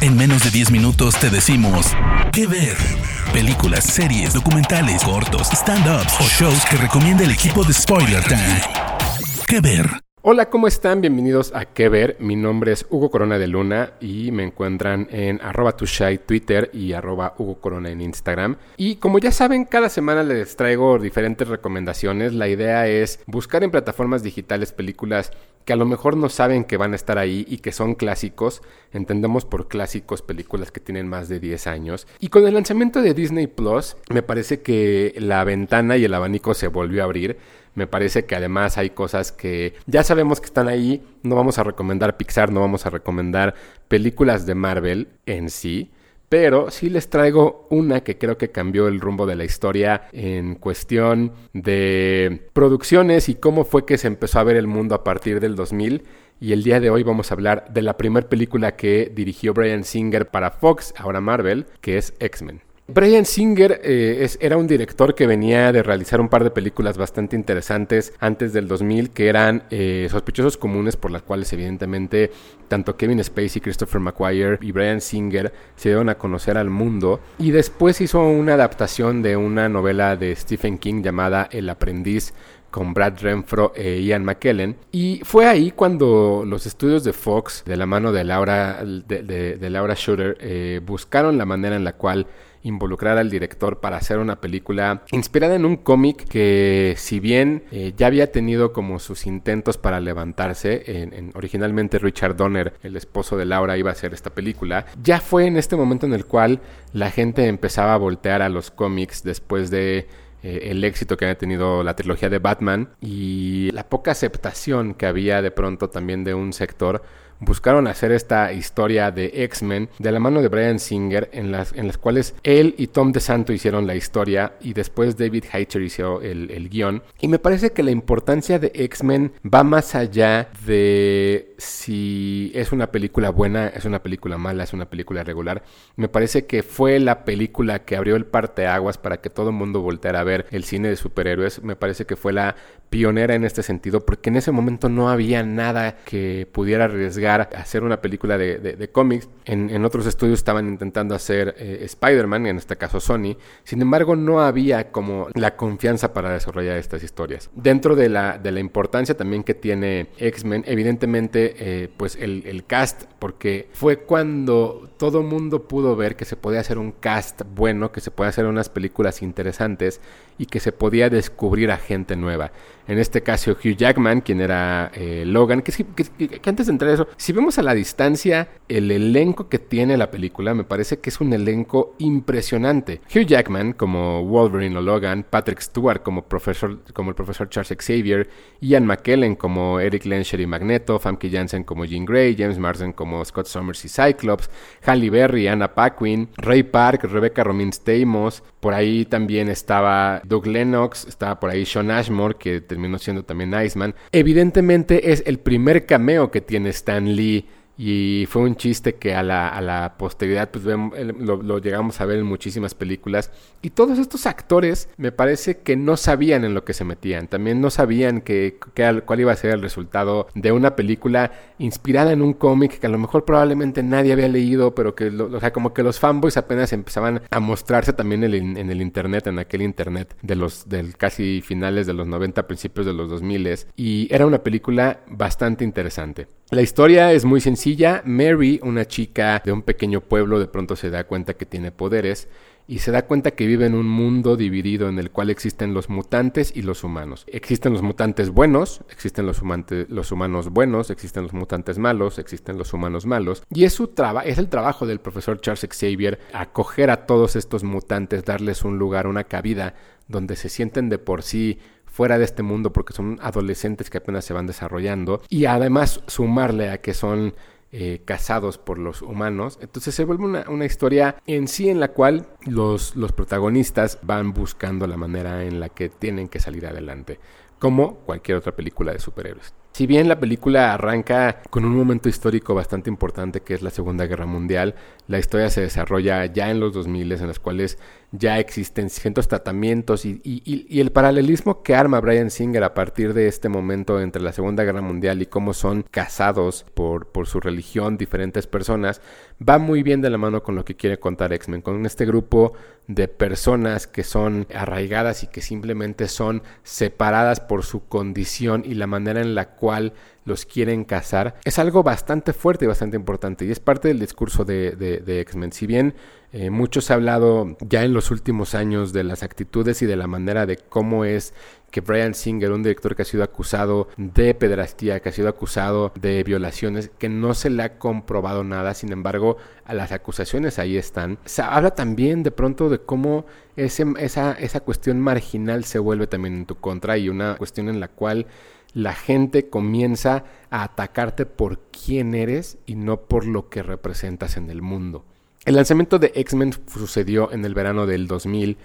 En menos de 10 minutos te decimos qué ver. Películas, series, documentales, cortos, stand-ups o shows que recomienda el equipo de Spoiler Time. ¿Qué ver? Hola, ¿cómo están? Bienvenidos a ¿Qué ver? Mi nombre es Hugo Corona de Luna y me encuentran en arroba tushai Twitter y arroba Hugo Corona en Instagram. Y como ya saben, cada semana les traigo diferentes recomendaciones. La idea es buscar en plataformas digitales películas que a lo mejor no saben que van a estar ahí y que son clásicos. Entendemos por clásicos películas que tienen más de 10 años. Y con el lanzamiento de Disney Plus, me parece que la ventana y el abanico se volvió a abrir me parece que además hay cosas que ya sabemos que están ahí. No vamos a recomendar Pixar, no vamos a recomendar películas de Marvel en sí. Pero sí les traigo una que creo que cambió el rumbo de la historia en cuestión de producciones y cómo fue que se empezó a ver el mundo a partir del 2000. Y el día de hoy vamos a hablar de la primera película que dirigió Brian Singer para Fox, ahora Marvel, que es X-Men. Brian Singer eh, era un director que venía de realizar un par de películas bastante interesantes antes del 2000 que eran eh, sospechosos comunes por las cuales evidentemente tanto Kevin Spacey, Christopher McQuire y Brian Singer se dieron a conocer al mundo y después hizo una adaptación de una novela de Stephen King llamada El aprendiz con Brad Renfro e Ian McKellen. Y fue ahí cuando los estudios de Fox, de la mano de Laura, de, Laura Shooter, eh, buscaron la manera en la cual involucrar al director para hacer una película inspirada en un cómic que si bien eh, ya había tenido como sus intentos para levantarse, en, originalmente Richard Donner, el esposo de Laura, iba a hacer esta película, ya fue en este momento en el cual la gente empezaba a voltear a los cómics después de eh, el éxito que había tenido la trilogía de Batman y la poca aceptación que había de pronto también de un sector buscaron hacer esta historia de X-Men de la mano de Brian Singer, en las, en las cuales él y Tom DeSanto hicieron la historia y después David Hayter hizo el, el guion. Y me parece que la importancia de X-Men va más allá de si es una película buena, es una película mala, es una película regular. Me parece que fue la película que abrió el parteaguas para que todo el mundo volteara a ver el cine de superhéroes. Me parece que fue la pionera en este sentido porque en ese momento no había nada que pudiera arriesgar hacer una película de, cómics. En, otros estudios estaban intentando hacer eh, Spider-Man, en este caso Sony. Sin embargo, no había como la confianza para desarrollar estas historias. Dentro de la, de la importancia también que tiene X-Men, evidentemente, eh, pues el, el, cast, porque fue cuando todo mundo pudo ver que se podía hacer un cast bueno, que se podía hacer unas películas interesantes y que se podía descubrir a gente nueva. En este caso, Hugh Jackman, quien era eh, Logan, que, que, antes de entrar a eso, si vemos a la distancia el elenco que tiene la película, me parece que es un elenco impresionante. Hugh Jackman como Wolverine o Logan, Patrick Stewart como, el profesor Charles Xavier, Ian McKellen como Eric Lensher y Magneto, Famke Janssen como Jean Grey, James Marsden como Scott Summers y Cyclops, Halle Berry, Anna Paquin, Ray Park, Rebecca Romijn Stamos, por ahí también estaba Doug Lennox, estaba por ahí Sean Ashmore, que terminó siendo también Iceman. Evidentemente es el primer cameo que tiene Stan Lee y fue un chiste que a la, a la posteridad pues lo, llegamos a ver en muchísimas películas. Y todos estos actores me parece que no sabían en lo que se metían. También no sabían que, cuál iba a ser el resultado de una película inspirada en un cómic que a lo mejor probablemente nadie había leído, pero que, o sea, como que los fanboys apenas empezaban a mostrarse también en el, internet, en aquel internet de los del casi finales de los 90, principios de los 2000 y era una película bastante interesante. La historia es muy sencilla. Mary, una chica de un pequeño pueblo, de pronto se da cuenta que tiene poderes y se da cuenta que vive en un mundo dividido en el cual existen los mutantes y los humanos. Existen los mutantes buenos, existen los, humanos buenos, existen los mutantes malos, existen los humanos malos. Y es, su es el trabajo del profesor Charles Xavier acoger a todos estos mutantes, darles un lugar, una cabida donde se sienten de por sí fuera de este mundo porque son adolescentes que apenas se van desarrollando y además sumarle a que son eh, cazados por los humanos. Entonces se vuelve una, una, historia en sí en la cual los, los protagonistas van buscando la manera en la que tienen que salir adelante, como cualquier otra película de superhéroes. Si bien la película arranca con un momento histórico bastante importante que es la Segunda Guerra Mundial, la historia se desarrolla ya en los 2000 en las cuales ya existen ciertos tratamientos y, el paralelismo que arma Brian Singer a partir de este momento entre la Segunda Guerra Mundial y cómo son casados por, por su religión diferentes personas, va muy bien de la mano con lo que quiere contar X-Men, con este grupo de personas que son arraigadas y que simplemente son separadas por su condición y la manera en la cual los quieren casar, es algo bastante fuerte y bastante importante y es parte del discurso de, de, X-Men. Si bien eh, mucho se ha hablado ya en los últimos años de las actitudes y de la manera de cómo es que Brian Singer, un director que ha sido acusado de pederastía, que ha sido acusado de violaciones, que no se le ha comprobado nada, sin embargo, a las acusaciones ahí están. Se habla también de pronto de cómo ese, esa, esa cuestión marginal se vuelve también en tu contra y una cuestión en la cual la gente comienza a atacarte por quién eres y no por lo que representas en el mundo. El lanzamiento de X-Men sucedió en el verano del 2000,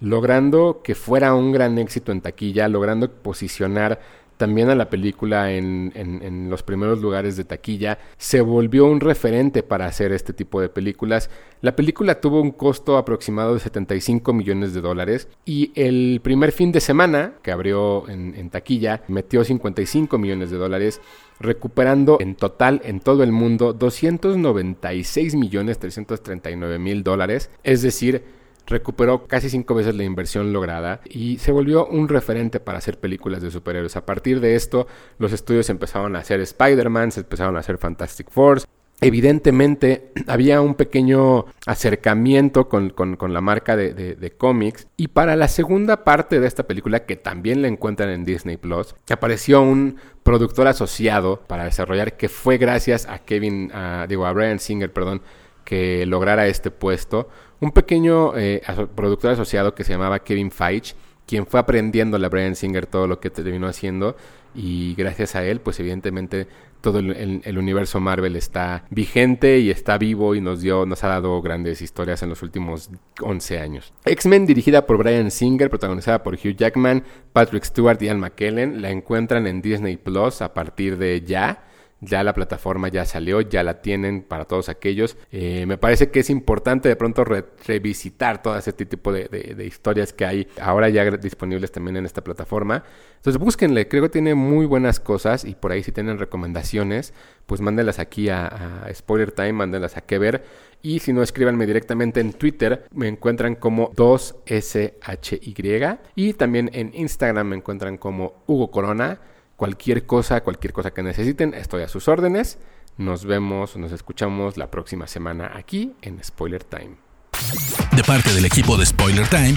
logrando que fuera un gran éxito en taquilla, logrando posicionar también a la película en, los primeros lugares de taquilla, se volvió un referente para hacer este tipo de películas. La película tuvo un costo aproximado de 75 millones de dólares y el primer fin de semana que abrió en, en taquilla metió 55 millones de dólares recuperando en total en todo el mundo 296 millones 339 mil dólares, es decir, recuperó casi cinco veces la inversión lograda y se volvió un referente para hacer películas de superhéroes. A partir de esto, los estudios empezaron a hacer Spider-Man, se empezaron a hacer Fantastic Four. Evidentemente había un pequeño acercamiento con, la marca de, cómics y para la segunda parte de esta película que también la encuentran en Disney Plus apareció un productor asociado para desarrollar que fue gracias a Kevin, digo a Brian Singer, perdón, que lograra este puesto un pequeño eh, productor asociado que se llamaba Kevin Feige, quien fue aprendiendo a Brian Singer todo lo que terminó haciendo y gracias a él, pues evidentemente todo el, universo Marvel está vigente y está vivo y nos dio, nos ha dado grandes historias en los últimos 11 años. X-Men dirigida por Brian Singer, protagonizada por Hugh Jackman, Patrick Stewart y Ian McKellen, la encuentran en Disney Plus a partir de ya. Ya la plataforma ya salió, ya la tienen para todos aquellos. Eh, me parece que es importante de pronto revisitar todo este tipo de, historias que hay ahora ya disponibles también en esta plataforma. Entonces búsquenle, creo que tiene muy buenas cosas y por ahí si tienen recomendaciones, pues mándenlas aquí a, Spoiler Time, mándenlas a que ver. Y si no, escríbanme directamente en Twitter, me encuentran como 2SHY. Y también en Instagram me encuentran como Hugo Corona. Cualquier cosa, cualquier cosa que necesiten, estoy a sus órdenes. Nos vemos, nos escuchamos la próxima semana aquí en Spoiler Time. De parte del equipo de Spoiler Time,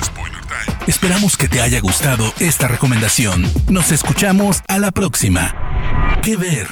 esperamos que te haya gustado esta recomendación. Nos escuchamos a la próxima. ¿Qué ver?